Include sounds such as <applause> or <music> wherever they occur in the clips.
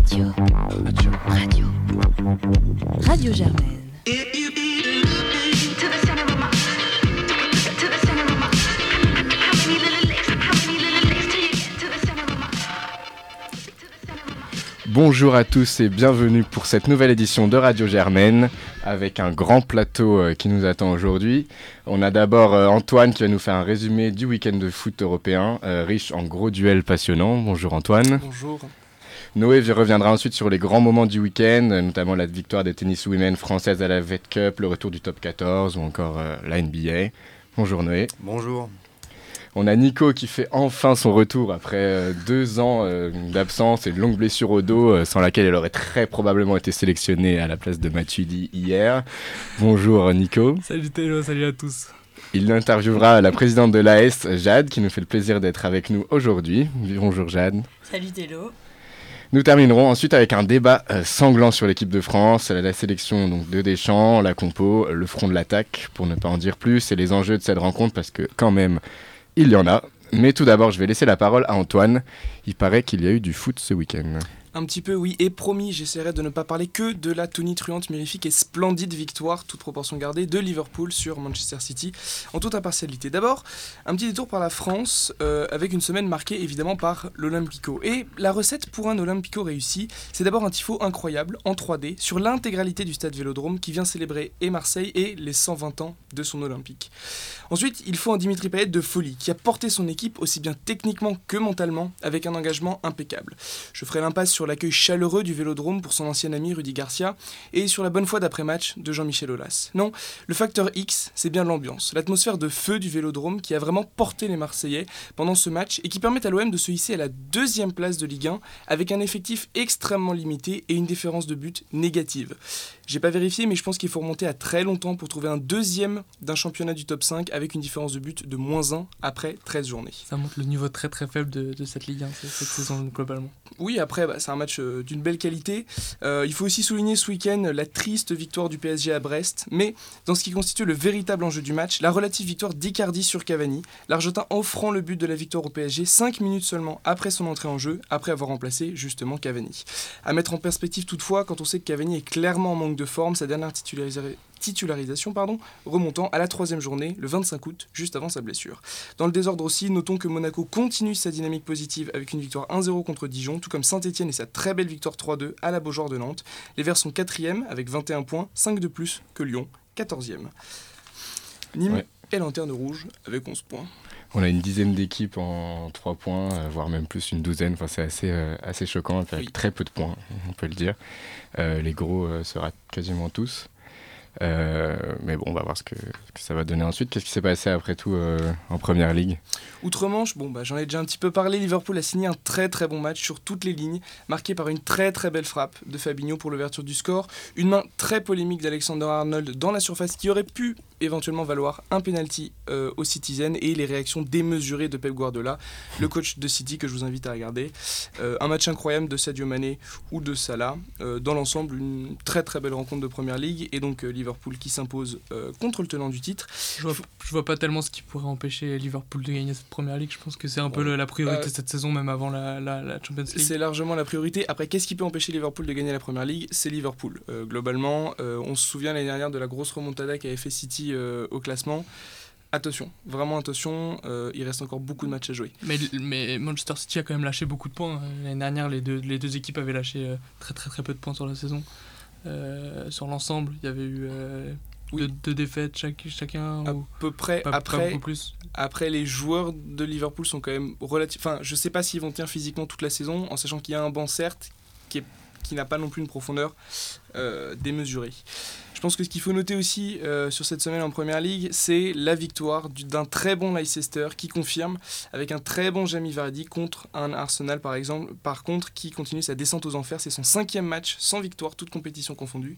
Radio. Radio. Radio. Radio Germaine. Bonjour à tous et bienvenue pour cette nouvelle édition de Radio Germaine avec un grand plateau euh, qui nous attend aujourd'hui. On a d'abord euh, Antoine qui va nous faire un résumé du week-end de foot européen, euh, riche en gros duels passionnants. Bonjour Antoine. Bonjour. Noé reviendra ensuite sur les grands moments du week-end, notamment la victoire des tennis women françaises à la Vet Cup, le retour du top 14 ou encore la NBA. Bonjour Noé. Bonjour. On a Nico qui fait enfin son retour après euh, deux ans euh, d'absence et de longues blessures au dos, euh, sans laquelle elle aurait très probablement été sélectionnée à la place de Matuidi hier. Bonjour Nico. Salut Théo, salut à tous. Il interviewera la présidente de l'AS, Jade, qui nous fait le plaisir d'être avec nous aujourd'hui. Bonjour Jade. Salut Théo. Nous terminerons ensuite avec un débat sanglant sur l'équipe de France, la, sélection donc, de Deschamps, la compo, le front de l'attaque, pour ne pas en dire plus, et les enjeux de cette rencontre, parce que quand même, il y en a. Mais tout d'abord, je vais laisser la parole à Antoine. Il paraît qu'il y a eu du foot ce week-end. Un petit peu, oui, et promis, j'essaierai de ne pas parler que de la tonitruante, mirifique et splendide victoire, toute proportion gardée, de Liverpool sur Manchester City, en toute impartialité. D'abord, un petit détour par la France, euh, avec une semaine marquée évidemment par l'Olympico. Et la recette pour un Olympico réussi, c'est d'abord un tifo incroyable, en 3D, sur l'intégralité du stade Vélodrome, qui vient célébrer et Marseille et les 120 ans de son Olympique. Ensuite, il faut un Dimitri Payet de folie, qui a porté son équipe aussi bien techniquement que mentalement, avec un engagement impeccable. Je ferai l'impasse sur sur l'accueil chaleureux du Vélodrome pour son ancien ami Rudy Garcia et sur la bonne foi d'après-match de Jean-Michel Aulas. Non, le facteur X, c'est bien l'ambiance, l'atmosphère de feu du Vélodrome qui a vraiment porté les Marseillais pendant ce match et qui permet à l'OM de se hisser à la deuxième place de Ligue 1 avec un effectif extrêmement limité et une différence de but négative. J'ai pas vérifié, mais je pense qu'il faut remonter à très longtemps pour trouver un deuxième d'un championnat du top 5 avec une différence de but de moins 1 après 13 journées. Ça montre le niveau très très faible de, cette Ligue 1 cette saison globalement. Oui, après, bah, c'est un match euh, d'une belle qualité. Euh, il faut aussi souligner ce week-end la triste victoire du PSG à Brest, mais dans ce qui constitue le véritable enjeu du match, la relative victoire d'Icardi sur Cavani, l'Argentin offrant le but de la victoire au PSG 5 minutes seulement après son entrée en jeu, après avoir remplacé justement Cavani. À mettre en perspective toutefois, quand on sait que Cavani est clairement en manque de forme, sa dernière titularisation pardon, remontant à la troisième journée, le 25 août, juste avant sa blessure. Dans le désordre aussi, notons que Monaco continue sa dynamique positive avec une victoire 1-0 contre Dijon, tout comme Saint-Etienne et sa très belle victoire 3-2 à la Beaujoire de Nantes. Les Verts sont 4 avec 21 points, 5 de plus que Lyon, 14e. Nîmes est lanterne rouge avec 11 points. On a une dizaine d'équipes en 3 points, euh, voire même plus une douzaine. Enfin, c'est assez, euh, assez choquant, avec très peu de points, on peut le dire. Euh, les gros sera quasiment tous. Mais bon, on va voir ce que, ça va donner ensuite. Qu'est-ce qui s'est passé après tout en première ligue? Outre-Manche, bon, bah, j'en ai déjà un petit peu parlé. Liverpool a signé un très très bon match sur toutes les lignes, marqué par une très très belle frappe de Fabinho pour l'ouverture du score, une main très polémique d'Alexander Arnold dans la surface qui aurait pu éventuellement valoir un penalty euh, aux Citizens et les réactions démesurées de Pep Guardiola, le coach de City que je vous invite à regarder. Euh, un match incroyable de Sadio Mané ou de Salah. Euh, dans l'ensemble, une très très belle rencontre de Première Ligue et donc Liverpool qui s'impose contre le tenant du titre. Je vois, vois pas tellement ce qui pourrait empêcher Liverpool de gagner cette Première Ligue. Je pense que c'est un peu la priorité cette saison, même avant la, la Champions League. C'est largement la priorité. Après, qu'est-ce qui peut empêcher Liverpool de gagner la Première Ligue? C'est Liverpool. globalement, on se souvient l'année dernière de la grosse remontada qu'avait fait City euh, au classement. Attention, vraiment attention, euh, il reste encore beaucoup de matchs à jouer. Mais, mais Manchester City a quand même lâché beaucoup de points. Hein. L'année dernière, les deux, les deux équipes avaient lâché euh, très très très peu de points sur la saison. Sur l'ensemble, il y avait eu deux, défaites chaque, chacun À peu près. après, plus. après, les joueurs de Liverpool sont quand même relatifs. Enfin, je sais pas s'ils vont tenir physiquement toute la saison, en sachant qu'il y a un banc, certes, qui, est, qui n'a pas non plus une profondeur démesurée. Je pense que ce qu'il faut noter aussi euh, sur cette semaine en Première Ligue, c'est la victoire d'un très bon Leicester qui confirme avec un très bon Jamie Vardy contre un Arsenal par exemple. Par contre, qui continue sa descente aux enfers. C'est son cinquième match sans victoire, toute compétition confondue.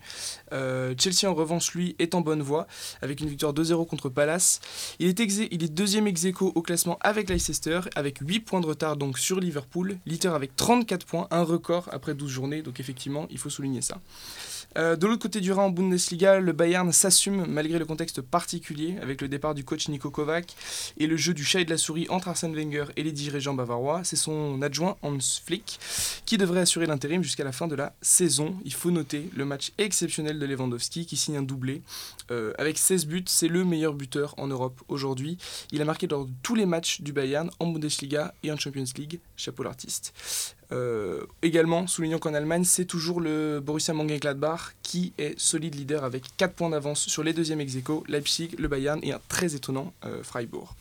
Euh, Chelsea en revanche, lui, est en bonne voie avec une victoire 2-0 contre Palace. Il est, deuxième ex au classement avec Leicester, avec 8 points de retard donc sur Liverpool. Leicester avec 34 points, un record après 12 journées. Donc effectivement, il faut souligner ça. Euh, de l'autre côté du Rhin en Bundesliga, le Bayern s'assume malgré le contexte particulier avec le départ du coach Nico Kovac et le jeu du chat et de la souris entre Arsène Wenger et les dirigeants bavarois. C'est son adjoint Hans Flick qui devrait assurer l'intérim jusqu'à la fin de la saison. Il faut noter le match exceptionnel de Lewandowski qui signe un doublé. Euh, avec 16 buts, c'est le meilleur buteur en Europe aujourd'hui. Il a marqué lors de tous les matchs du Bayern en Bundesliga et en Champions League. Chapeau l'artiste. Euh, également, soulignons qu'en Allemagne, c'est toujours le Borussia Mönchengladbach qui est solide leader avec 4 points d'avance sur les deuxièmes ex Leipzig, le Bayern et un très étonnant euh, Freiburg.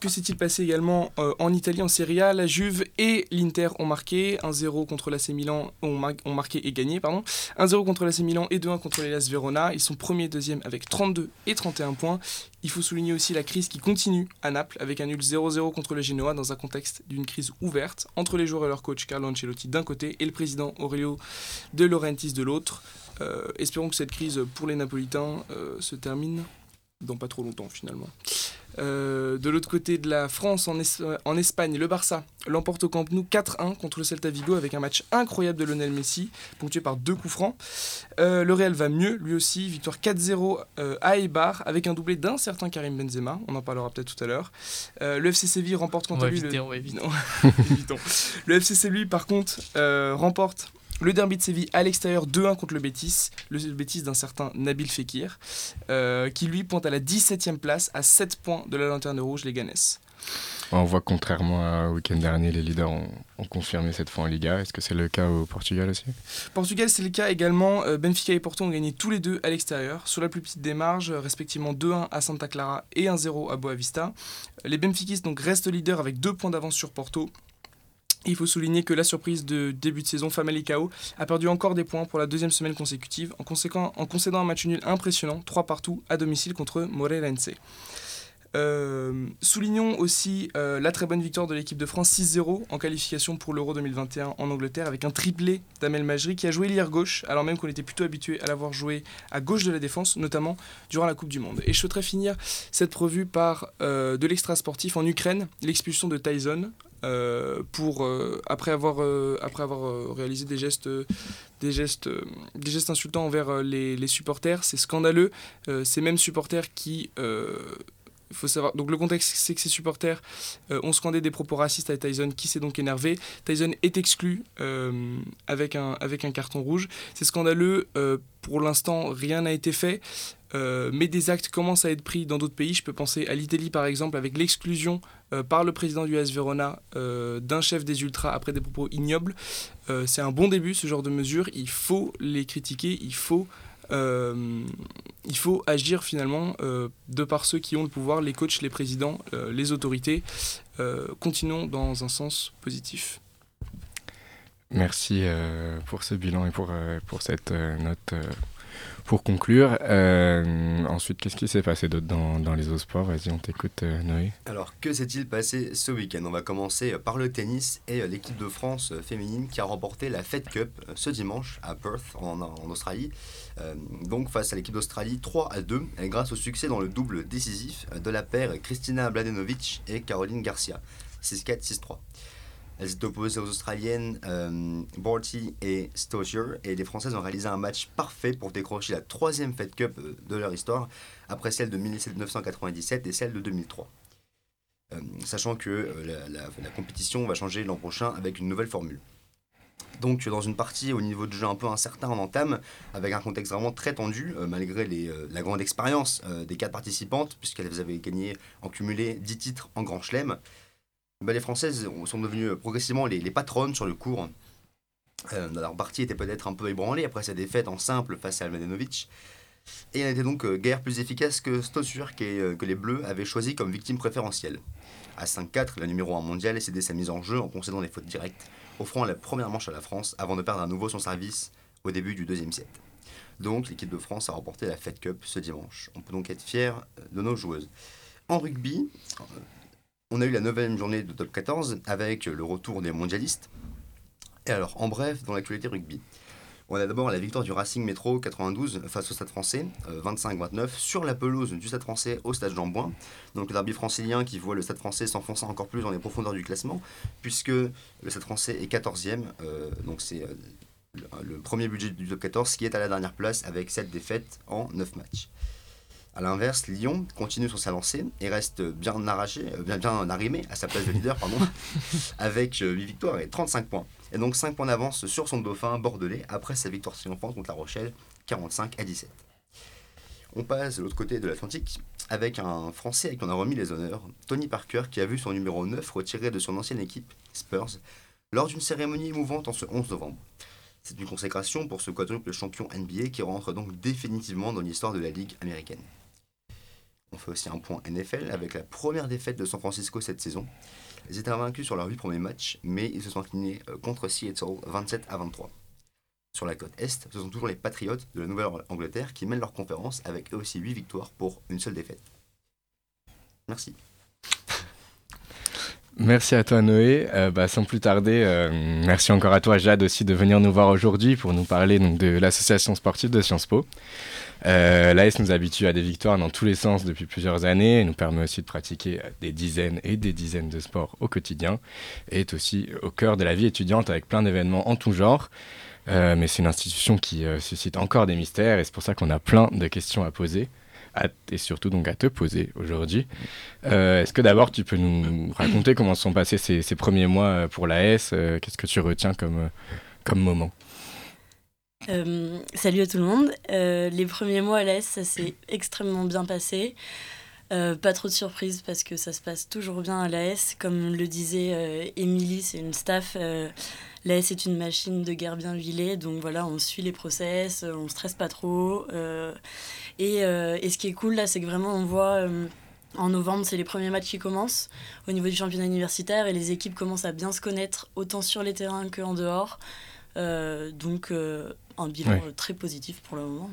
Que s'est-il passé également euh, en Italie en Serie A? La Juve et l'Inter ont marqué 1-0 contre l'AC Milan, ont, marqué et gagné, pardon. 1-0 contre l'AC Milan et 2-1 contre l'Elas Verona. Ils sont premiers et deuxième avec 32 et 31 points. Il faut souligner aussi la crise qui continue à Naples avec un nul 0-0 contre le Genoa dans un contexte d'une crise ouverte entre les joueurs et leur coach Carlo Ancelotti d'un côté et le président Aurelio De Laurentiis de l'autre. Euh, espérons que cette crise pour les Napolitains euh, se termine dans pas trop longtemps finalement. Euh, de l'autre côté de la France, en, Espagne, le Barça l'emporte au Camp Nou 4-1 contre le Celta Vigo avec un match incroyable de Lionel Messi, ponctué par deux coups francs. Euh, le Real va mieux, lui aussi, victoire 4-0 euh, à Eibar avec un doublé d'un certain Karim Benzema, on en parlera peut-être tout à l'heure. le FC Séville remporte quant à lui... le... <laughs> le FC Séville, par contre, remporte le derby de Séville à l'extérieur 2-1 contre le Betis, le Betis d'un certain Nabil Fekir, euh, qui lui pointe à la 17e place à 7 points de la lanterne rouge, les Ganes. On voit contrairement au week-end dernier, les leaders ont, confirmé cette fois en Liga. Est-ce que c'est le cas au Portugal aussi? Portugal, c'est le cas également. Euh, Benfica et Porto ont gagné tous les deux à l'extérieur, sur la plus petite des marges, respectivement 2-1 à Santa Clara et 1-0 à Boavista. Les Benfiquistes donc restent leaders avec 2 points d'avance sur Porto il faut souligner que la surprise de début de saison, Famalicão, a perdu encore des points pour la deuxième semaine consécutive en, concédant un match nul impressionnant, 3 partout à domicile contre Moreirense. Euh, soulignons aussi euh, la très bonne victoire de l'équipe de France 6-0 en qualification pour l'Euro 2021 en Angleterre avec un triplé d'Amel Majri qui a joué l'hier gauche alors même qu'on était plutôt habitué à l'avoir joué à gauche de la défense notamment durant la Coupe du Monde. Et je souhaiterais finir cette prevue par euh, de l'extra sportif en Ukraine, l'expulsion de Tyson euh, pour euh, après avoir euh, après avoir réalisé des gestes des gestes des gestes insultants envers les, les supporters c'est scandaleux ces mêmes supporters qui faut savoir. Donc le contexte, c'est que ces supporters ont scandé des propos racistes à Tyson, qui s'est donc énervé. Tyson est exclu avec, un, avec un carton rouge. C'est scandaleux. pour l'instant, rien n'a été fait. Euh, mais des actes commencent à être pris dans d'autres pays. Je peux penser à l'Italie par exemple avec l'exclusion euh, par le président du AS Verona euh, d'un chef des Ultras après des propos ignobles. c'est un bon début ce genre de mesures. Il faut les critiquer, il faut, il faut agir finalement de par ceux qui ont le pouvoir, les coachs, les présidents, les autorités. continuons dans un sens positif. Merci pour ce bilan et pour, pour cette note pour conclure, euh, ensuite, qu'est-ce qui s'est passé d'autre dans, dans, les autres sports? Vas-y, on t'écoute, euh, Noé. Alors, que s'est-il passé ce week-end? On va commencer par le tennis et l'équipe de France féminine qui a remporté la Fed Cup ce dimanche à Perth, en, Australie. Euh, donc, face à l'équipe d'Australie, 3 à 2, grâce au succès dans le double décisif de la paire Kristina Bladenovic et Caroline Garcia. 6-4, 6-3. Elles étaient opposées aux Australiennes euh, Borty et Stozier et les Françaises ont réalisé un match parfait pour décrocher la troisième Fed Cup euh, de leur histoire après celle de 1997 et celle de 2003. Euh, sachant que euh, la, compétition va changer l'an prochain avec une nouvelle formule. Donc dans une partie au niveau de jeu un peu incertain en entame, avec un contexte vraiment très tendu, malgré la grande expérience des quatre participantes, puisqu'elles avaient gagné en cumulé 10 titres en Grand Chelem, bah, les Françaises sont devenues progressivement les, patronnes sur le cours. Euh, leur partie était peut-être un peu ébranlée après sa défaite en simple face à Almadenovic. Et elle était donc euh, guère plus efficace que Stosur euh, que les Bleus avaient choisi comme victime préférentielle. À 5-4, la numéro 1 mondiale cédait sa mise en jeu en concédant des fautes directes, offrant la première manche à la France avant de perdre à nouveau son service au début du deuxième set. Donc l'équipe de France a remporté la Fed Cup ce dimanche. On peut donc être fier de nos joueuses. En rugby, on a eu la neuvième journée de top 14 avec le retour des mondialistes. Et alors, en bref, dans l'actualité rugby, on a d'abord la victoire du Racing Métro 92 face au Stade français, 25-29, euh, sur la pelouse du Stade français au Stade Jean-Bouin. Donc le derby francilien qui voit le Stade français s'enfoncer encore plus dans les profondeurs du classement, puisque le Stade français est 14e, euh, donc c'est euh, le, premier budget du top 14 qui est à la dernière place avec 7 défaites en 9 matchs. A l'inverse, Lyon continue sur sa lancée et reste bien arraché, euh, bien, bien arrimé à sa place de leader, pardon, <laughs> avec 8 victoires et 35 points. Et donc 5 points d'avance sur son dauphin bordelais après sa victoire triomphante contre La Rochelle, 45 à 17. On passe de l'autre côté de l'Atlantique avec un Français à qui on a remis les honneurs, Tony Parker, qui a vu son numéro 9 retiré de son ancienne équipe, Spurs, lors d'une cérémonie émouvante en ce 11 novembre. C'est une consécration pour ce quadruple champion NBA qui rentre donc définitivement dans l'histoire de la Ligue américaine. On fait aussi un point NFL avec la première défaite de San Francisco cette saison. Ils étaient vaincus sur leurs 8 premiers matchs, mais ils se sont inclinés euh, contre Seattle 27 à 23. Sur la côte Est, ce sont toujours les Patriots de la Nouvelle-Angleterre qui mènent leur conférence avec eux aussi 8 victoires pour une seule défaite. Merci. Merci à toi Noé. Euh, bah, sans plus tarder, euh, merci encore à toi Jade aussi de venir nous voir aujourd'hui pour nous parler donc, de l'association sportive de Sciences Po. Euh, L'AS nous habitue à des victoires dans tous les sens depuis plusieurs années et nous permet aussi de pratiquer des dizaines et des dizaines de sports au quotidien et est aussi au cœur de la vie étudiante avec plein d'événements en tout genre. Euh, mais c'est une institution qui suscite encore des mystères et c'est pour ça qu'on a plein de questions à poser et surtout donc à te poser aujourd'hui. Euh, est-ce que d'abord tu peux nous raconter comment sont passés ces, premiers mois pour l'AS Qu'est-ce que tu retiens comme, comme moment? Euh, salut à tout le monde. Euh, les premiers mois à l'AS, ça s'est extrêmement bien passé. Euh, pas trop de surprises parce que ça se passe toujours bien à l'AS. Comme le disait Émilie, c'est une staff. L'AS est une machine de guerre bien huilée, donc voilà, on suit les process, on stresse pas trop. Et, et, ce qui est cool là, c'est que vraiment on voit en novembre, c'est les premiers matchs qui commencent au niveau du championnat universitaire et les équipes commencent à bien se connaître autant sur les terrains qu'en dehors. donc un bilan très positif pour le moment.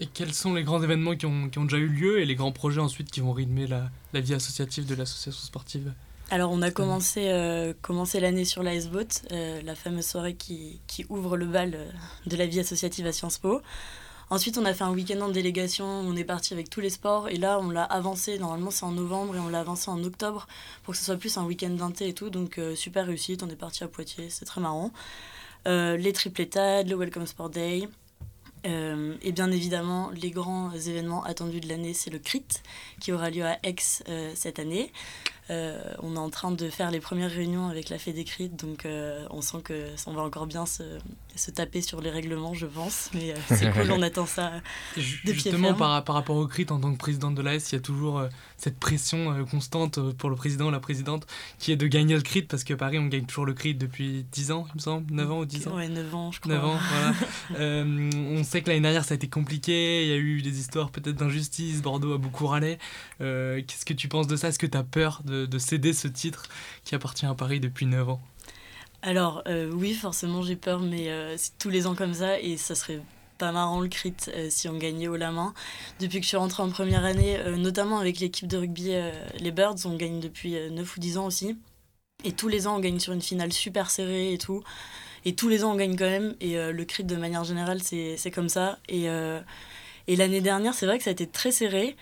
Et quels sont les grands événements qui ont, qui ont, déjà eu lieu et les grands projets ensuite qui vont rythmer la, la vie associative de l'association sportive? Alors on a commencé, euh, commencé l'année sur la S-Boat, euh, la fameuse soirée qui, qui, ouvre le bal euh, de la vie associative à Sciences Po. Ensuite on a fait un week-end en délégation, on est parti avec tous les sports et là on l'a avancé, normalement c'est en novembre et on l'a avancé en octobre pour que ce soit plus un week-end d'inté et tout, donc super réussite, on est parti à Poitiers, c'est très marrant. Euh, les tripletades, le Welcome Sport Day. Euh, et bien évidemment, les grands événements attendus de l'année, c'est le CRIT qui aura lieu à Aix euh, cette année. Euh, on est en train de faire les premières réunions avec la Fédécrite, donc euh, on sent que ça va encore bien se, se, taper sur les règlements, je pense. Mais euh, c'est <laughs> cool, on attend ça de Justement, par, par, rapport au CRIT, en tant que présidente de l'AS, il y a toujours cette pression constante pour le président ou la présidente qui est de gagner le CRIT, parce que Paris, on gagne toujours le CRIT depuis 10 ans, il me semble, 9 ans ou 10 ans Ouais, 9 ans, je crois. 9 ans, <laughs> voilà. on sait que l'année dernière, ça a été compliqué, il y a eu des histoires peut-être d'injustice, Bordeaux a beaucoup râlé. Qu'est-ce que tu penses de ça? Est-ce que tu as peur de de, céder ce titre qui appartient à Paris depuis 9 ans Alors euh, oui, forcément j'ai peur, mais euh, c'est tous les ans comme ça et ça serait pas marrant le crit euh, si on gagnait haut la main. Depuis que je suis rentrée en première année, notamment avec l'équipe de rugby, les Birds, on gagne depuis 9 ou 10 ans aussi. Et tous les ans on gagne sur une finale super serrée et tout. Et tous les ans on gagne quand même. Et le crit de manière générale c'est comme ça. Et, et l'année dernière c'est vrai que ça a été très serré.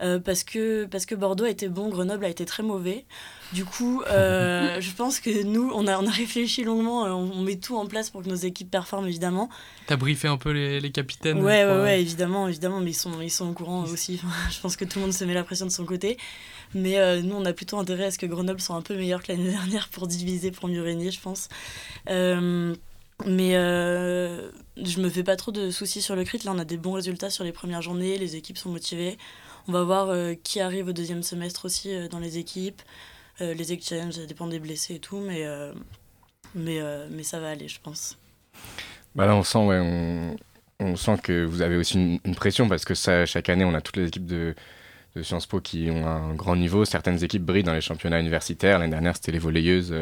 Euh, parce, que, parce que Bordeaux a été bon, Grenoble a été très mauvais. Du coup, euh, <laughs> je pense que nous, on a, on a réfléchi longuement, euh, on, met tout en place pour que nos équipes performent, évidemment. T'as briefé un peu les, les capitaines Ouais, ouais, ouais, évidemment, évidemment, mais ils sont, ils sont au courant aussi. <laughs> je pense que tout le monde se met la pression de son côté. Mais nous, on a plutôt intérêt à ce que Grenoble soit un peu meilleur que l'année <laughs> dernière pour diviser, pour mieux régner, je pense. mais je me fais pas trop de soucis sur le crit. Là, on a des bons résultats sur les premières journées, les équipes sont motivées. On va voir euh, qui arrive au deuxième semestre aussi euh, dans les équipes. Euh, les exchanges, ça dépend des blessés et tout, mais, mais, mais ça va aller, je pense. Bah là, on sent, ouais, on, on sent que vous avez aussi une, pression parce que ça, chaque année, on a toutes les équipes de, de Sciences Po qui ont un grand niveau. Certaines équipes brillent dans les championnats universitaires. L'année dernière, c'était les volleyeuses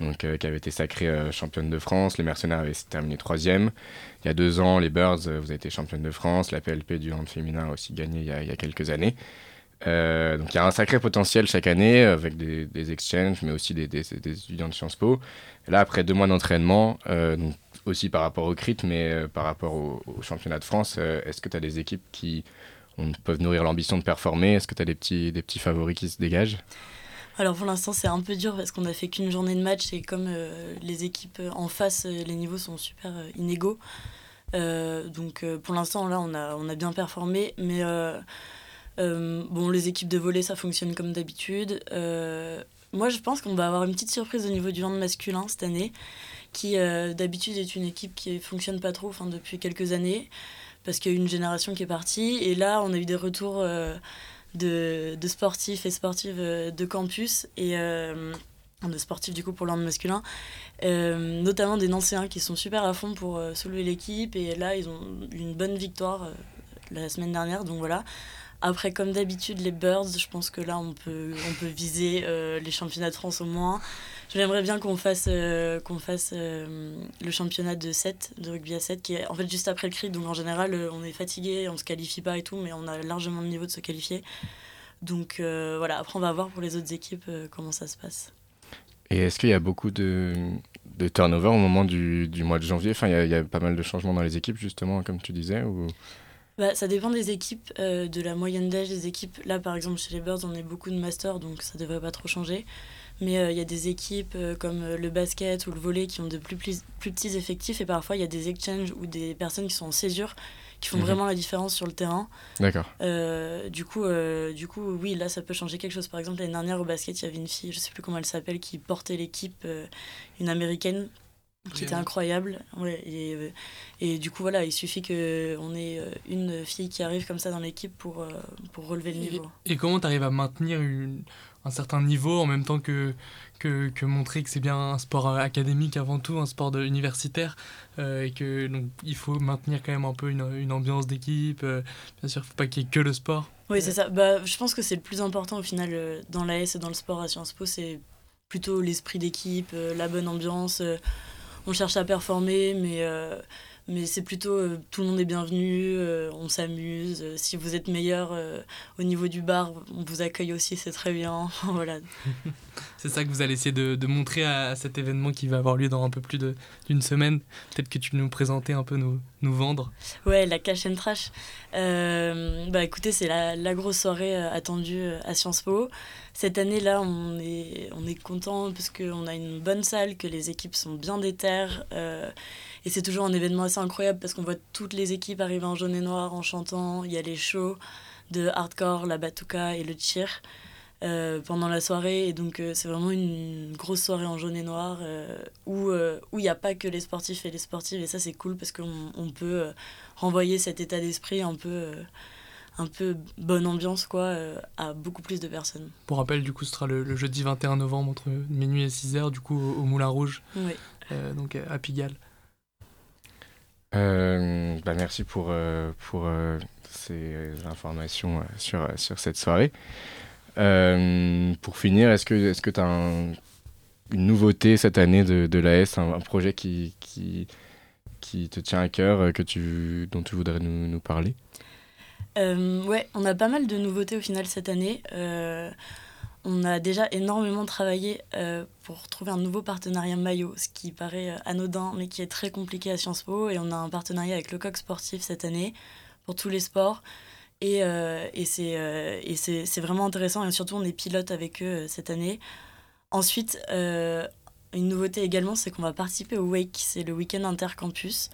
donc, euh, qui avait été sacrée euh, championne de France. Les Mercenaires avaient terminé troisième. Il y a deux ans, les Birds, euh, vous avez été championne de France. La PLP du hand féminin a aussi gagné il y a, quelques années. donc il y a un sacré potentiel chaque année avec des, exchanges, mais aussi des, étudiants de Sciences Po. là, après deux mois d'entraînement, aussi par rapport au CRIT, mais par rapport au, championnat de France, est-ce que tu as des équipes qui on, peuvent nourrir l'ambition de performer Est-ce que tu as des petits, des petits favoris qui se dégagent? Alors pour l'instant c'est un peu dur parce qu'on a fait qu'une journée de match et comme les équipes en face, les niveaux sont super inégaux. donc pour l'instant là on a, on a bien performé, mais bon les équipes de volley ça fonctionne comme d'habitude. moi je pense qu'on va avoir une petite surprise au niveau du hand masculin cette année qui euh, d'habitude est une équipe qui fonctionne pas trop depuis quelques années, parce qu'il y a une génération qui est partie. Et là, on a eu des retours euh, de, de, sportifs et sportives euh, de campus, et de sportifs du coup pour l'ordre masculin, notamment des Nancéens qui sont super à fond pour soulever l'équipe. Et là, ils ont une bonne victoire la semaine dernière, donc voilà. Après, comme d'habitude, les Birds, je pense que là, on peut, on peut viser les championnats de France au moins. J'aimerais bien qu'on fasse, euh, qu'on fasse euh, le championnat de 7, de rugby à 7, qui est en fait juste après le cri. Donc en général, euh, on est fatigué, on se qualifie pas et tout, mais on a largement le niveau de se qualifier. Donc voilà, après on va voir pour les autres équipes comment ça se passe. Et est-ce qu'il y a beaucoup de, de turnover au moment du, du mois de janvier? Enfin, il y, a, il y, a pas mal de changements dans les équipes, justement, comme tu disais ou... Bah, ça dépend des équipes, de la moyenne d'âge des équipes. Là, par exemple, chez les Birds, on est beaucoup de masters, donc ça devrait pas trop changer. Mais euh, il y a des équipes euh, comme euh, le basket ou le volley qui ont de plus, plus, petits effectifs et parfois il y a des exchanges ou des personnes qui sont en césure qui font mhm. vraiment la différence sur le terrain. D'accord. du, coup, du coup, oui, là, ça peut changer quelque chose. Par exemple, l'année dernière au basket, il y avait une fille, je sais plus comment elle s'appelle, qui portait l'équipe, une américaine, qui était incroyable. Ouais, et, et, du coup, voilà, il suffit qu'on ait une fille qui arrive comme ça dans l'équipe pour, pour relever le niveau. Et, et comment tu arrives à maintenir une, un certain niveau en même temps que, que, montrer que c'est bien un sport euh, académique avant tout, un sport universitaire euh, et que donc il faut maintenir quand même un peu une, ambiance d'équipe. Euh, bien sûr, il ne faut pas qu'il y ait que le sport. Oui, c'est ça. Bah, je pense que c'est le plus important au final dans l'AS et dans le sport à Sciences Po, c'est plutôt l'esprit d'équipe, la bonne ambiance. on cherche à performer, mais mais c'est plutôt euh, tout le monde est bienvenu, euh, on s'amuse. Euh, si vous êtes meilleur au niveau du bar, on vous accueille aussi, c'est très bien. <laughs> voilà. c'est ça que vous allez essayer de, montrer à, cet événement qui va avoir lieu dans un peu plus d'une semaine. Peut-être que tu peux nous présenter un peu, nous, nous vendre. Ouais, la cash and trash. bah écoutez, c'est la, la, grosse soirée attendue à Sciences Po. Cette année-là, on est, on est content parce qu'on a une bonne salle, que les équipes sont bien déterres. Et c'est toujours un événement assez incroyable parce qu'on voit toutes les équipes arriver en jaune et noir en chantant. Il y a les shows de hardcore, la batuka et le cheer euh, pendant la soirée. Et donc, euh, c'est vraiment une grosse soirée en jaune et noir euh, où il n'y a pas que les sportifs et les sportives. Et ça, c'est cool parce qu'on on peut renvoyer cet état d'esprit un peu un peu bonne ambiance quoi à beaucoup plus de personnes. Pour rappel, du coup, ce sera le, jeudi 21 novembre entre minuit et 6h, du coup, au, Moulin Rouge, oui. donc à Pigalle. Euh, bah merci pour, euh, pour euh, ces informations sur, sur cette soirée. Pour finir, est-ce que tu est as une nouveauté cette année de, de l'AS, un, un, projet qui, qui, te tient à cœur, que tu, dont tu voudrais nous, nous parler? Ouais, on a pas mal de nouveautés au final cette année. On a déjà énormément travaillé euh, pour trouver un nouveau partenariat maillot, ce qui paraît euh, anodin mais qui est très compliqué à Sciences Po. Et on a un partenariat avec le Coq Sportif cette année pour tous les sports. Et, euh, et c'est vraiment intéressant et surtout on est pilote avec eux cette année. Ensuite, une nouveauté également, c'est qu'on va participer au Wake, c'est le week-end intercampus.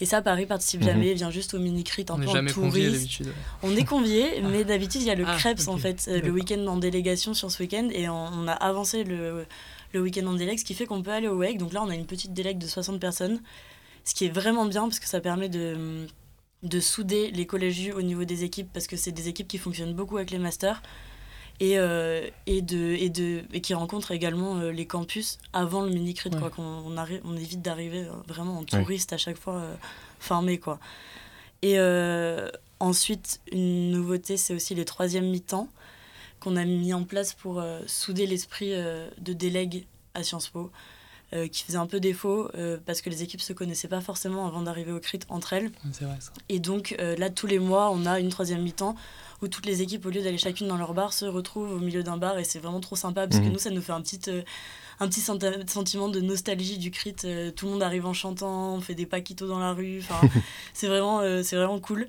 Et ça, Paris participe mhm. jamais, vient juste au mini-crit un on peu en touriste. On est convié, <laughs> mais d'habitude, il y a le ah, en fait, euh, le week-end en délégation sur ce week-end. Et on, a avancé le, le week-end en délègue, ce qui fait qu'on peut aller au WEG. Donc là, on a une petite délègue de 60 personnes, ce qui est vraiment bien parce que ça permet de, de souder les collégiens au niveau des équipes, parce que c'est des équipes qui fonctionnent beaucoup avec les masters et, euh, et, de, et, de, et qui rencontre également euh, les campus avant le mini-crit, quoi, qu'on on, arrive, on évite d'arriver euh, vraiment en touriste à chaque fois formé, quoi. Et ensuite, une nouveauté, c'est aussi les troisièmes mi-temps qu'on a mis en place pour souder l'esprit de délègue à Sciences Po. Qui faisait un peu défaut parce que les équipes se connaissaient pas forcément avant d'arriver au crit entre elles. Vrai, ça. Et donc là, tous les mois, on a une troisième mi-temps où toutes les équipes, au lieu d'aller chacune dans leur bar, se retrouvent au milieu d'un bar et c'est vraiment trop sympa parce que Mhm. nous, ça nous fait un petit, euh, un petit sentiment de nostalgie du crit. euh, tout le monde arrive en chantant, on fait des paquitos dans la rue. Enfin, <laughs> c'est vraiment, euh, c'est vraiment cool.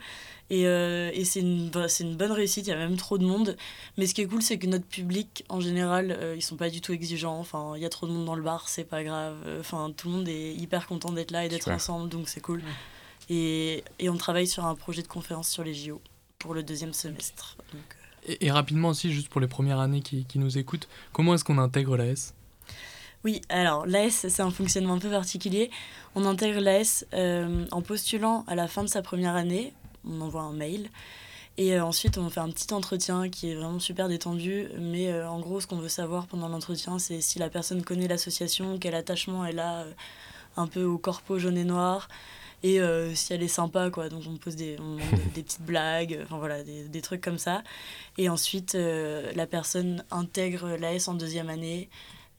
Et, euh, et c'est une, bah, une bonne réussite, il y a même trop de monde. Mais ce qui est cool, c'est que notre public, en général, euh, ils sont pas du tout exigeants. Enfin, il y a trop de monde dans le bar, c'est pas grave. Enfin, tout le monde est hyper content d'être là et d'être ensemble, donc c'est cool. Et, et on travaille sur un projet de conférence sur les JO pour le deuxième semestre. Donc, euh, Et, et rapidement aussi, juste pour les premières années qui, qui nous écoutent, comment est-ce qu'on intègre l'AS Oui, alors l'AS, c'est un fonctionnement un peu particulier. On intègre l'AS euh, en postulant à la fin de sa première année. On envoie un mail. Et euh, ensuite, on fait un petit entretien qui est vraiment super détendu. Mais euh, en gros, ce qu'on veut savoir pendant l'entretien, c'est si la personne connaît l'association, quel attachement elle a un peu au corpo jaune et noir. Et si elle est sympa, quoi. Donc on pose des, on <laughs> des, petites blagues, enfin voilà, des, des trucs comme ça. Et ensuite, la personne intègre l'AS en deuxième année.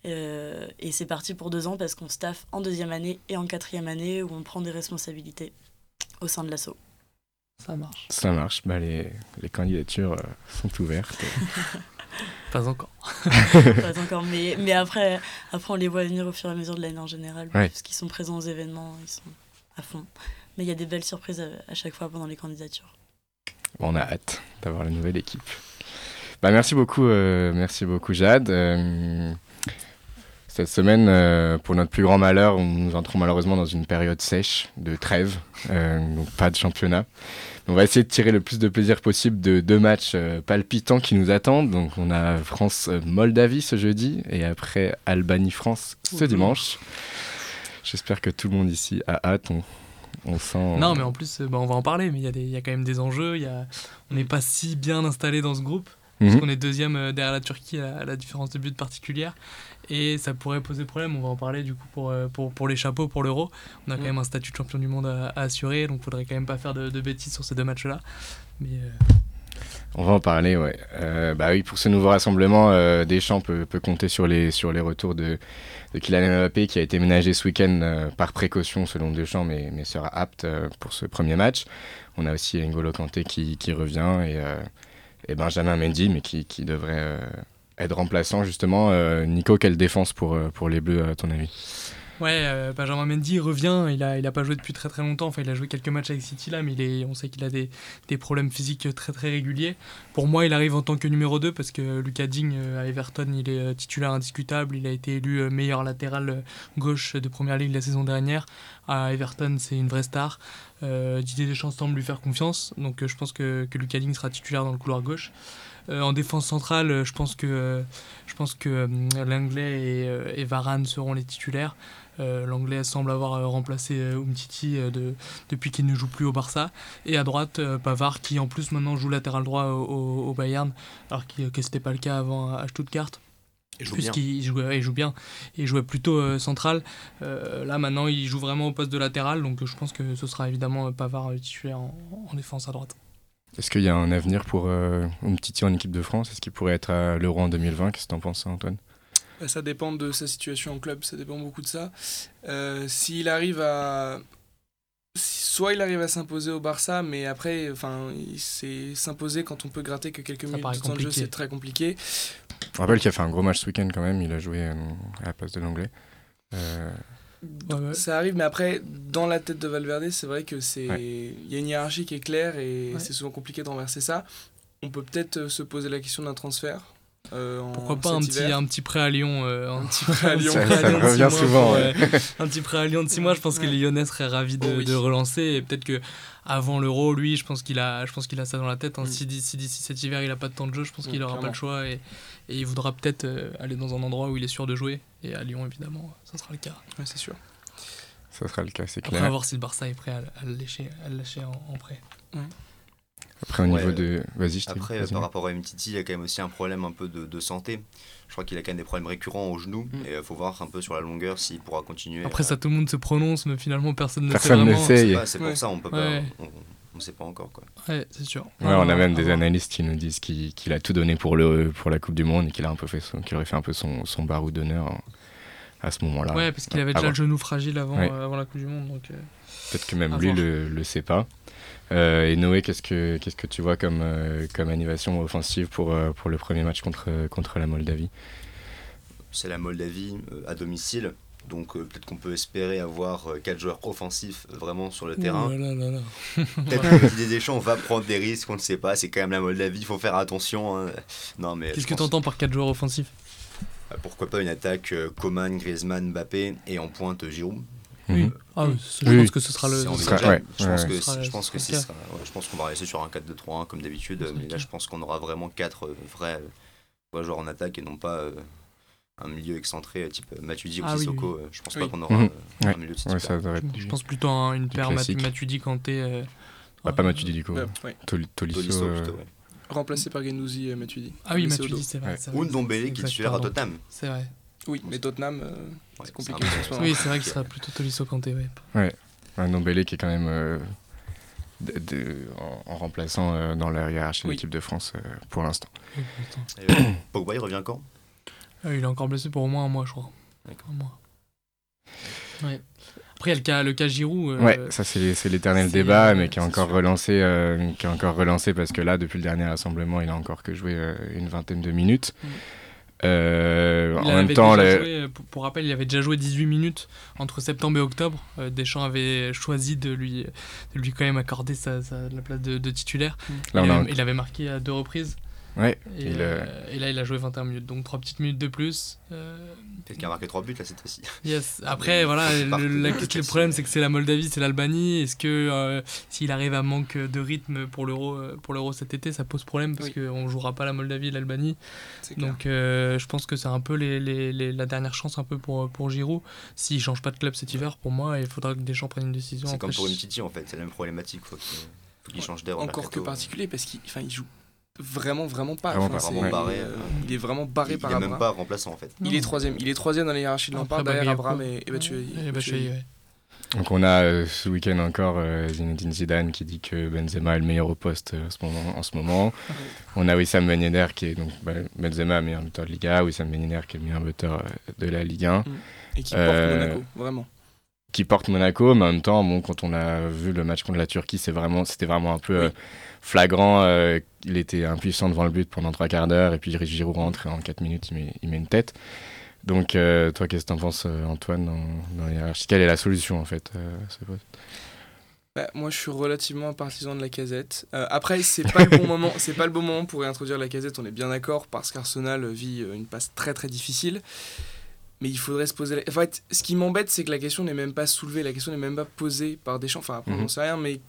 Euh, et c'est parti pour deux ans parce qu'on staff en deuxième année et en quatrième année où on prend des responsabilités au sein de l'asso. Ça marche. Ça marche, bah, les, les candidatures euh, sont ouvertes. <laughs> Pas encore. <laughs> Pas encore, mais, mais après, après, on les voit venir au fur et à mesure de l'année en général Ouais. parce qu'ils sont présents aux événements, ils sont à fond. Mais il y a des belles surprises à, à chaque fois pendant les candidatures. On a hâte d'avoir la nouvelle équipe. Bah, merci beaucoup, euh, merci beaucoup Jade. Euh, cette semaine, euh, pour notre plus grand malheur, nous entrons malheureusement dans une période sèche de trêve, euh, donc pas de championnat. On va essayer de tirer le plus de plaisir possible de deux matchs euh, palpitants qui nous attendent. Donc on a France-Moldavie ce jeudi et après Albanie-France ce dimanche. J'espère que tout le monde ici a hâte. On, on sent. Non, mais en plus, bah, on va en parler, mais il y, a y quand même des enjeux. il Y a... On n'est pas si bien installé dans ce groupe. Mhm. Parce qu'on est deuxième euh, derrière la Turquie à, à la différence de but particulière. Et ça pourrait poser problème. On va en parler du coup pour, euh, pour, pour les chapeaux, pour l'euro. On a quand Mm. même un statut de champion du monde à, à assurer. Donc il faudrait quand même pas faire de, de bêtises sur ces deux matchs-là. Mais euh, On va en parler, ouais. Euh, bah oui, pour ce nouveau rassemblement, euh, Deschamps peut, peut compter sur les, sur les retours de, de Kylian Mbappé qui a été ménagé ce week-end euh, par précaution selon Deschamps, mais, mais sera apte euh, pour ce premier match. On a aussi N'Golo Kanté qui, qui revient et, euh, et Benjamin Mendy, mais qui, devrait euh, être remplaçant justement. Euh, Nico, quelle défense euh, pour les Bleus à ton avis? Ouais, euh, Benjamin Mendy revient. Il a, il a pas joué depuis très très longtemps. Enfin, il a joué quelques matchs avec City là, mais on sait qu'il a des, problèmes physiques très très réguliers. Pour moi, il arrive en tant que numéro 2 parce que Lucas Digne euh, à Everton, il est euh, titulaire indiscutable. Il a été élu meilleur latéral gauche de première ligue la saison dernière. À Everton, c'est une vraie star. Euh, Didier Deschamps semble lui faire confiance. Donc, je pense que, que Lucas Digne sera titulaire dans le couloir gauche. En défense centrale, je pense que, euh, Langlais et, et Varane seront les titulaires. Euh, L'anglais semble avoir euh, remplacé euh, Umtiti de- depuis qu'il ne joue plus au Barça. Et à droite, euh, Pavard qui en plus maintenant joue latéral droit au, au- au Bayern, alors que ce n'était pas le cas avant à Stuttgart. Il joue bien. Puisqu'il jouait, il joue bien, il jouait plutôt euh, central. Euh, là maintenant, il joue vraiment au poste de latéral, donc je pense que ce sera évidemment Pavard titulaire en, en défense à droite. Est-ce qu'il y a un avenir pour euh, Umtiti en équipe de France? Est-ce qu'il pourrait être à l'Euro en 2020 Qu'est-ce que tu en penses, Antoine? Bah, Ça dépend de sa situation en club, ça dépend beaucoup de ça. Euh, S'il arrive à. Soit il arrive à s'imposer au Barça, mais après, enfin, c'est s'imposer quand on peut gratter que quelques Ça minutes de temps de jeu, c'est très compliqué. On rappelle qu'il a fait un gros match ce week-end quand même. Il a joué euh, à la place de l'anglais. Euh, Ouais, ouais. Ça arrive, mais après, dans la tête de Valverde, c'est vrai que c'est, il Ouais. y a une hiérarchie qui est claire et Ouais. c'est souvent compliqué de renverser ça. On peut peut-être euh, se poser la question d'un transfert. Euh, Pourquoi pas un petit, un petit prêt à Lyon euh, Un <laughs> petit prêt à Lyon. Ça- ça revient six mois souvent, pour, ouais. <laughs> un petit prêt à Lyon de 6 mois, je pense que les Lyonnais seraient ravis de, Oh oui. de relancer. Et peut-être que avant l'Euro, lui, je pense qu'il a, je pense qu'il a ça dans la tête. hein. Mm. Si d'ici d'ici cet hiver, il a pas de temps de jeu, je pense Mm, qu'il aura pas le choix et, et il voudra peut-être euh, aller dans un endroit où il est sûr de jouer. Et à Lyon, évidemment, ça sera le cas. Ouais, c'est sûr. ça sera le cas, c'est Après, à clair. voir si le Barça est prêt à, à le lâcher, à le lâcher en, en prêt. Après, au Ouais, niveau euh, de. Vas-y, je Après, euh, par rapport à Mtiti, il y a quand même aussi un problème un peu de, de santé. Je crois qu'il a quand même des problèmes récurrents au genou. Mm. Et il faut voir un peu sur la longueur s'il pourra continuer. Après, à- ça, tout le monde se prononce, mais finalement, personne ne Personne ne sait sait. C'est pour Ouais. ça, on peut Ouais. pas. On, on sait pas encore quoi. Ouais, c'est sûr. Ouais, on a même des analystes qui nous disent qu'il a tout donné pour, le, pour la Coupe du Monde et qu'il a un peu fait son- qu'il aurait fait un peu son, son barou d'honneur en, à ce moment-là. Ouais, parce qu'il avait déjà le genou fragile avant, Ouais. euh, avant la Coupe du Monde. Donc, euh, Peut-être que même lui le, le sait pas. Euh, et Noé, qu'est-ce que, qu'est-ce que tu vois comme, euh, comme animation offensive pour, euh, pour le premier match contre, contre la Moldavie? C'est la Moldavie euh, à domicile. Donc euh, peut-être qu'on peut espérer avoir 4 joueurs offensifs euh, vraiment sur le terrain. ouh là là là là. <laughs> Peut-être que Didier Deschamps va prendre des risques, on ne sait pas. C'est quand même la Moldavie, il faut faire attention. hein. Non, mais Qu'est-ce que pense- tu entends par 4 joueurs offensifs? euh, Pourquoi pas une attaque euh, Coman, Griezmann, Mbappé et en pointe Giroud. Oui. Mhm. Ah, Mm. oui, je Oui. pense que ce sera le. Sera- ouais, je pense ouais, que, ouais. c'est- je pense que Ce ce sera sera- ouais, je pense qu'on va rester sur un 4-2-3-1 comme d'habitude. Mais là, je pense qu'on aura vraiment 4 vrais, euh, joueurs en attaque et non pas euh, un milieu excentré euh, type euh, Matuidi ou Ah oui, Sissoko. euh, Je pense Oui. pas qu'on aura Mhm. euh, Ouais. un milieu de ça Je pense plutôt à une paire. Matuidi Kanté. euh, Bah, pas euh, Matuidi du coup. Euh, Tolisso. Tolisso, euh, plutôt, ouais. Remplacé par Gendouzi et Matuidi. Ah oui, Matuidi, c'est vrai. Ouais. Ou Ndombele qui titulaire à. Tottenham. C'est vrai. Oui, mais Tottenham, euh, Ouais, c'est compliqué ce moment. Oui, c'est vrai que ce sera plutôt Tolisso Kanté. Ouais. Un Ndombele qui est quand même euh, de- de- en, en remplaçant euh, dans la hiérarchie de Oui. l'équipe de France euh, pour l'instant. Et, euh, Pogba, il revient quand? Il est encore blessé pour au moins un mois, je crois. D'accord. Un mois. Ouais. Après, il y a le cas, le cas Giroud. euh, Ouais, ça c'est c'est l'éternel débat, euh, mais qui est encore sûr. relancé, euh, qui est encore relancé parce que là, depuis le dernier rassemblement, il a encore que joué euh, une vingtaine de minutes. Mm. Euh, en même temps, joué, pour, pour rappel, il avait déjà joué 18 minutes entre septembre et octobre. Euh, Deschamps avait choisi de lui, de lui quand même accorder sa, sa- la place de, de titulaire. là, il avait marqué à deux reprises. Ouais, Et, il, euh, et là, il a joué 21 minutes. Donc, trois petites minutes de plus. Euh, Peut-être qu'il a marqué 3 buts là cette fois-ci. Yes. <laughs> Après, voilà, le, la- problème, c'est que c'est la Moldavie, c'est l'Albanie. Est-ce que euh, s'il arrive à manque de rythme pour l'euro, euh, pour l'euro cet été, ça pose problème parce Oui. qu'on jouera pas la Moldavie et l'Albanie. Donc, euh, je pense que c'est un peu les, les- les- la dernière chance un peu pour pour Giroud. S'il change pas de club cet hiver, pour moi, il faudra que Deschamps prenne une décision. C'est comme pour je- une Titi en fait, c'est la même problématique. Faut qu'il faut qu'il Ouais. change au Encore que particulier parce qu'il il joue vraiment, vraiment pas. Vraiment Enfin, pas, c'est- vraiment barré, euh, il est vraiment barré Il par il est même pas remplaçant en fait. Il est troisième. Il est troisième dans la hiérarchie de Lampard derrière. Abraham et, et Batshuayi. Ouais. Donc on a euh, ce week-end encore euh, Zinedine Zidane qui dit que Benzema est le meilleur au poste euh, en ce moment. En ce moment. On a Wissam Ben Yedder qui est donc bah, Benzema meilleur buteur de Liga, Wissam Ben Yedder qui est le meilleur buteur de la Ligue 1, Et qui porte Monaco, vraiment. Qui porte Monaco. Mais en même temps, bon, quand on a vu le match contre la Turquie, c'est vraiment, c'était vraiment un peu Oui. euh, flagrant. euh, il était impuissant devant le but pendant trois quarts d'heure et puis Giroud rentre et en 4 minutes il met, il met une tête. Donc euh, toi, qu'est-ce que t'en penses, Antoine, dans, dans la hiérarchie? Quelle est la solution en fait Bah, moi, je suis relativement partisan de la casette. Euh, après, c'est pas le bon <laughs> moment. C'est pas le bon moment pour réintroduire la casette. On est bien d'accord parce qu'Arsenal vit une passe très très difficile. Mais il faudrait se poser. la- En fait, ce qui m'embête, c'est que la question n'est même pas soulevée. La question n'est même pas posée par Deschamps. Enfin, après, on Mhm. n'en sait rien, mais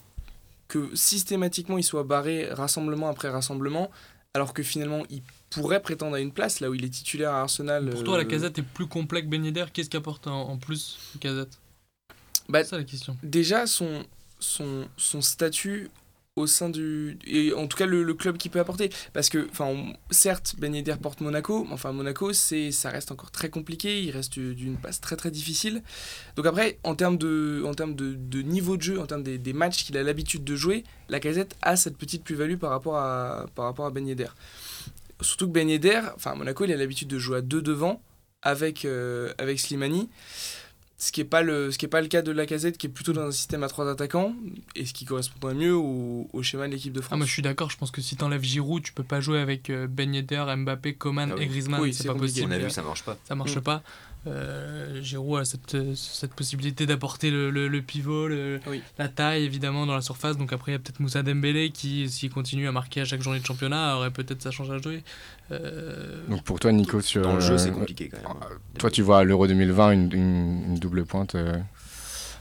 que systématiquement il soit barré rassemblement après rassemblement, alors que finalement il pourrait prétendre à une place là où il est titulaire à Arsenal. Pour toi, la euh, casette est plus complet que Ben. Qu'est-ce qu'apporte en, en plus casette? Bah, C'est ça la question. déjà son, son, son statut au sein du. Et en tout cas, le, club qui peut apporter. Parce que, enfin, certes, Ben Yedder porte Monaco, mais enfin, Monaco, c'est, ça reste encore très compliqué. Il reste d'une passe très très difficile. Donc, après, en termes de, en termes de, de niveau de jeu, en termes des, des matchs qu'il a l'habitude de jouer, la casette a cette petite plus-value par rapport à, par rapport à Ben Yedder. Surtout que Ben Yedder, enfin, Monaco, il a l'habitude de jouer à deux devant avec, euh, avec Slimani. Ce qui n'est pas, le- ce qui est pas le cas de la casette, qui est plutôt dans un système à trois attaquants, et ce qui correspondrait mieux au, au schéma de l'équipe de Ah, France. moi je suis d'accord, je pense que si t'enlèves Giroud, tu peux pas jouer avec euh, Ben Yedder, Mbappé, Coman Ah oui. et Griezmann, Oui, c'est pas compliqué. possible. On a vu, ça marche pas. ça marche Mm. pas. Euh, Giroud a cette, euh, cette possibilité d'apporter le, le- le pivot, le- Oui. la taille évidemment dans la surface. Donc après il y a peut-être Moussa Dembélé qui, s'il continue à marquer à chaque journée de championnat, aurait peut-être sa chance à jouer. Euh, Donc pour toi, Nico, sur Dans le jeu, euh, c'est compliqué quand même. Toi, tu vois à l'Euro 2020 une, une- une double pointe. euh,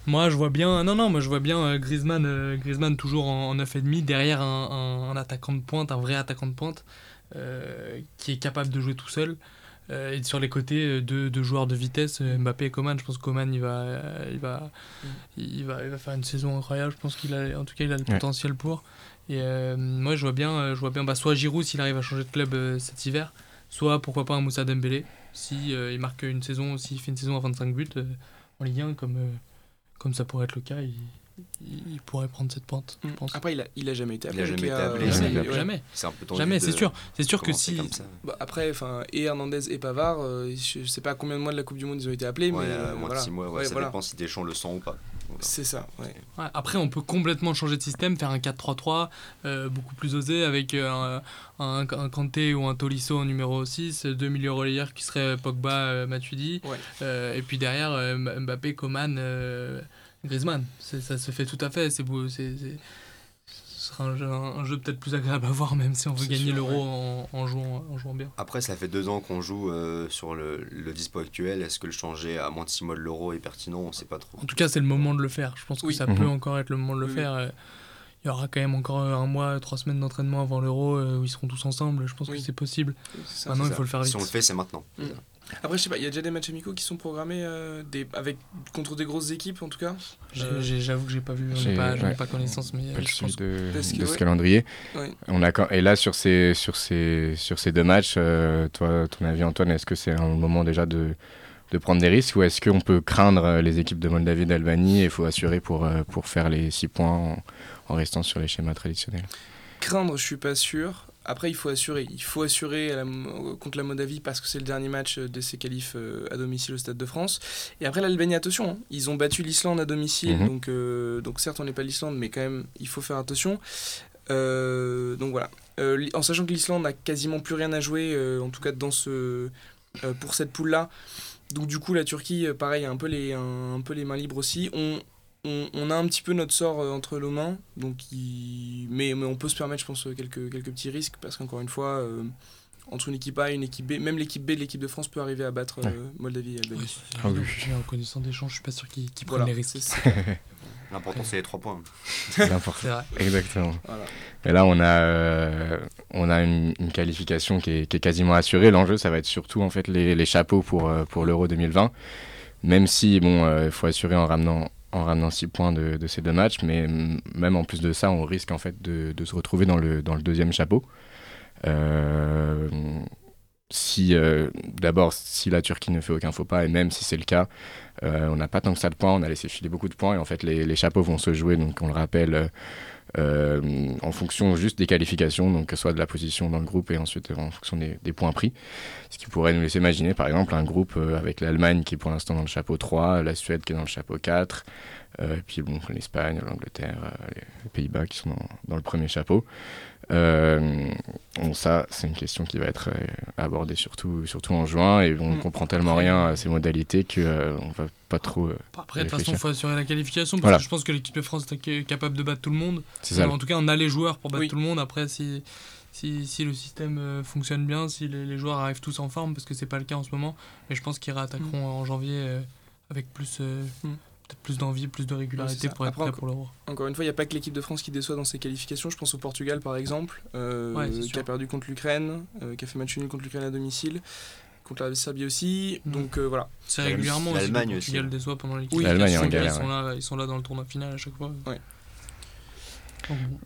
Moi, je vois bien. Non, non, moi, je vois bien euh, Griezmann, euh, Griezmann toujours en, en 9,5 derrière un, un- un attaquant de pointe, un vrai attaquant de pointe, euh, qui est capable de jouer tout seul. Euh, et sur les côtés, euh, deux, deux joueurs de vitesse, euh, Mbappé et Coman. Je pense que Coman, il va, euh, il va, il va, il va faire une saison incroyable. Je pense qu'il a, en tout cas, il a le Ouais. potentiel pour. Et euh, moi, je vois bien, euh, je vois bien, bah, soit Giroud s'il arrive à changer de club euh, cet hiver, soit pourquoi pas un Moussa Dembélé si euh, il marque une saison, s'il fait une saison à 25 buts euh, en Ligue 1 comme. euh, comme ça pourrait être le cas, il, il, il pourrait prendre cette pente, je Mm. pense. Après, il a, il a jamais été Il appelé. a jamais été appelé, jamais, jamais. ouais. jamais. C'est un peu tendu Jamais, c'est sûr. C'est sûr que si. Bah, après, enfin, et Hernandez et Pavard, euh, je sais pas combien de mois de la Coupe du Monde ils ont été appelés, Ouais, mais euh, moins voilà. de 6 mois, ouais, Ouais, ça voilà. dépend si Deschamps le sent ou pas. Voilà. C'est ça, ouais. Ouais, après, on peut complètement changer de système, faire un 4-3-3 euh, beaucoup plus osé avec euh, un, un, un Kanté ou un Tolisso en numéro 6, deux milieux relayeurs qui seraient Pogba, euh, Matuidi, Ouais. euh, et puis derrière euh, Mbappé, Coman, euh, Griezmann. Ça se fait tout à fait. C'est beau, c'est, c'est- ce sera un jeu, peut-être plus agréable à voir, même si on veut gagner l'euro ouais. en, en jouant, en jouant bien. Après, ça fait deux ans qu'on joue euh, sur le, le dispo actuel. Est-ce que le changer à moins de 6 mois de l'euro est pertinent? On sait pas trop. En tout cas, c'est le moment de le faire. Je pense que ça Mhm. peut encore être le moment de le Oui, faire. Euh, Il y aura quand même encore un mois, trois semaines d'entraînement avant l'euro euh, où ils seront tous ensemble. Je pense Oui. que c'est possible. Ça. Maintenant, il ça. faut le faire vite. Si on le fait, c'est maintenant. Mm. Après, je sais pas, il y a déjà des matchs amicaux qui sont programmés euh, des, avec, contre des grosses équipes en tout cas. Euh, J'avoue que j'ai pas vu, j'en ai j'ai- pas, ouais. pas connaissance, mais euh, Pas le je suivi pense de, que, de ce ouais. calendrier. Ouais. On a, et là, sur ces, sur ces, sur ces deux matchs, euh, toi, ton avis, Antoine, est-ce que c'est un moment déjà de, de prendre des risques ou est-ce qu'on peut craindre les équipes de Moldavie et d'Albanie et il faut assurer pour, pour faire les six points en, en restant sur les schémas traditionnels? Craindre, je suis pas sûr. Après, il faut assurer. Il faut assurer la contre la Moldavie parce que c'est le dernier match euh, de ces qualifs euh, à domicile au Stade de France. Et après, l'Albanie, attention, hein, ils ont battu l'Islande à domicile. Mhm. donc, euh, donc, certes, on n'est pas l'Islande, mais quand même, il faut faire attention. Euh, donc voilà. Euh, en sachant que l'Islande n'a quasiment plus rien à jouer, en tout cas dans ce, pour cette poule-là. Donc du coup, la Turquie, pareil, a un peu les, un, un peu les mains libres aussi. On, on, on a un petit peu notre sort euh, entre nos mains, donc il- mais, mais on peut se permettre, je pense, euh, quelques, quelques petits risques, parce qu'encore une fois, euh, entre une équipe A et une équipe B, même l'équipe B de l'équipe de France peut arriver à battre euh, Ouais. Moldavie et Albanie. Ah oui. En connaissant des gens, je suis pas sûr qu'ils qu'ils Voilà, prennent les risques. <laughs> L'important, c'est les 3 points. <laughs> L'important. C'est vrai. Exactement. Voilà. Et là, on a, euh, on a une, une qualification qui est, qui est quasiment assurée. L'enjeu, ça va être surtout en fait les, les chapeaux pour, pour l'Euro 2020. Même si, bon, euh, il faut assurer en ramenant, en ramenant 6 points de, ces deux matchs, mais même en plus de ça, on risque en fait de, se retrouver dans le, deuxième chapeau. Euh, si euh, d'abord si la Turquie ne fait aucun faux pas et même si c'est le cas euh, on n'a pas tant que ça de points on a laissé filer beaucoup de points et en fait les, chapeaux vont se jouer donc on le rappelle en fonction juste des qualifications donc que soit de la position dans le groupe et ensuite euh, en fonction des, des points pris. Ce qui pourrait nous laisser imaginer par exemple un groupe euh, avec l'Allemagne qui est pour l'instant dans le chapeau 3 la Suède qui est dans le chapeau 4 euh, et puis bon, l'Espagne, l'Angleterre, euh, les, Pays-Bas qui sont dans, dans le premier chapeau. Euh, bon, ça, c'est une question qui va être euh, abordée surtout, surtout en juin et on Mm. comprend tellement rien à ces modalités qu'on ne va pas trop. euh, Après, de toute façon, il faut assurer la qualification parce Voilà. que je pense que l'équipe de France est ca- capable de battre tout le monde. c'est ça. en tout cas, on a les joueurs pour battre Oui. tout le monde. Après, si, si, si le système euh, fonctionne bien, si les, les joueurs arrivent tous en forme, parce que c'est pas le cas en ce moment, mais je pense qu'ils réattaqueront en janvier euh, avec plus, euh, Mm. Peut-être plus d'envie, plus de régularité pour être Après, prêt encore- pour l'Euro. Encore une fois, il n'y a pas que l'équipe de France qui déçoit dans ses qualifications. Je pense au Portugal, par exemple, euh, Ouais, qui sûr. a perdu contre l'Ukraine, euh, qui a fait match nul contre l'Ukraine à domicile, contre la Serbie aussi. Mm. Donc euh, voilà. C'est régulièrement aussi. l'Allemagne Le aussi. Portugal déçoit pendant les Oui, Ils sont, là, ils sont là dans le tournoi final à chaque fois. Ouais.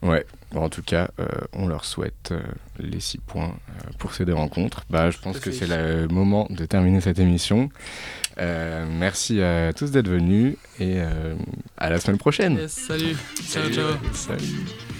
Ouais, Bon, en tout cas, euh, on leur souhaite euh, les 6 points euh, pour ces deux rencontres. Bah, je pense que c'est le moment de terminer cette émission. Euh, merci à tous d'être venus et euh, à la semaine prochaine. Yes, salut. Ciao, Salut. ciao. Salut.